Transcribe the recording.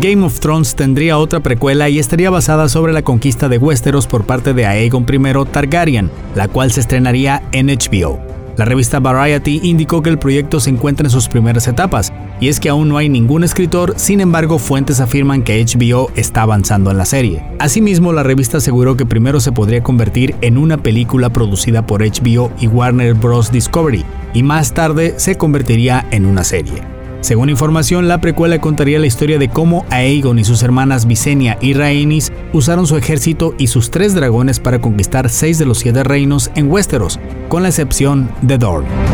Game of Thrones tendría otra precuela y estaría basada sobre la conquista de Westeros por parte de Aegon I Targaryen, la cual se estrenaría en HBO. La revista Variety indicó que el proyecto se encuentra en sus primeras etapas, y es que aún no hay ningún escritor, sin embargo fuentes afirman que HBO está avanzando en la serie. Asimismo, la revista aseguró que primero se podría convertir en una película producida por HBO y Warner Bros. Discovery, y más tarde se convertiría en una serie. Según información, la precuela contaría la historia de cómo Aegon y sus hermanas Visenya y Rhaenys usaron su ejército y sus tres dragones para conquistar seis de los siete reinos en Westeros, con la excepción de Dorne.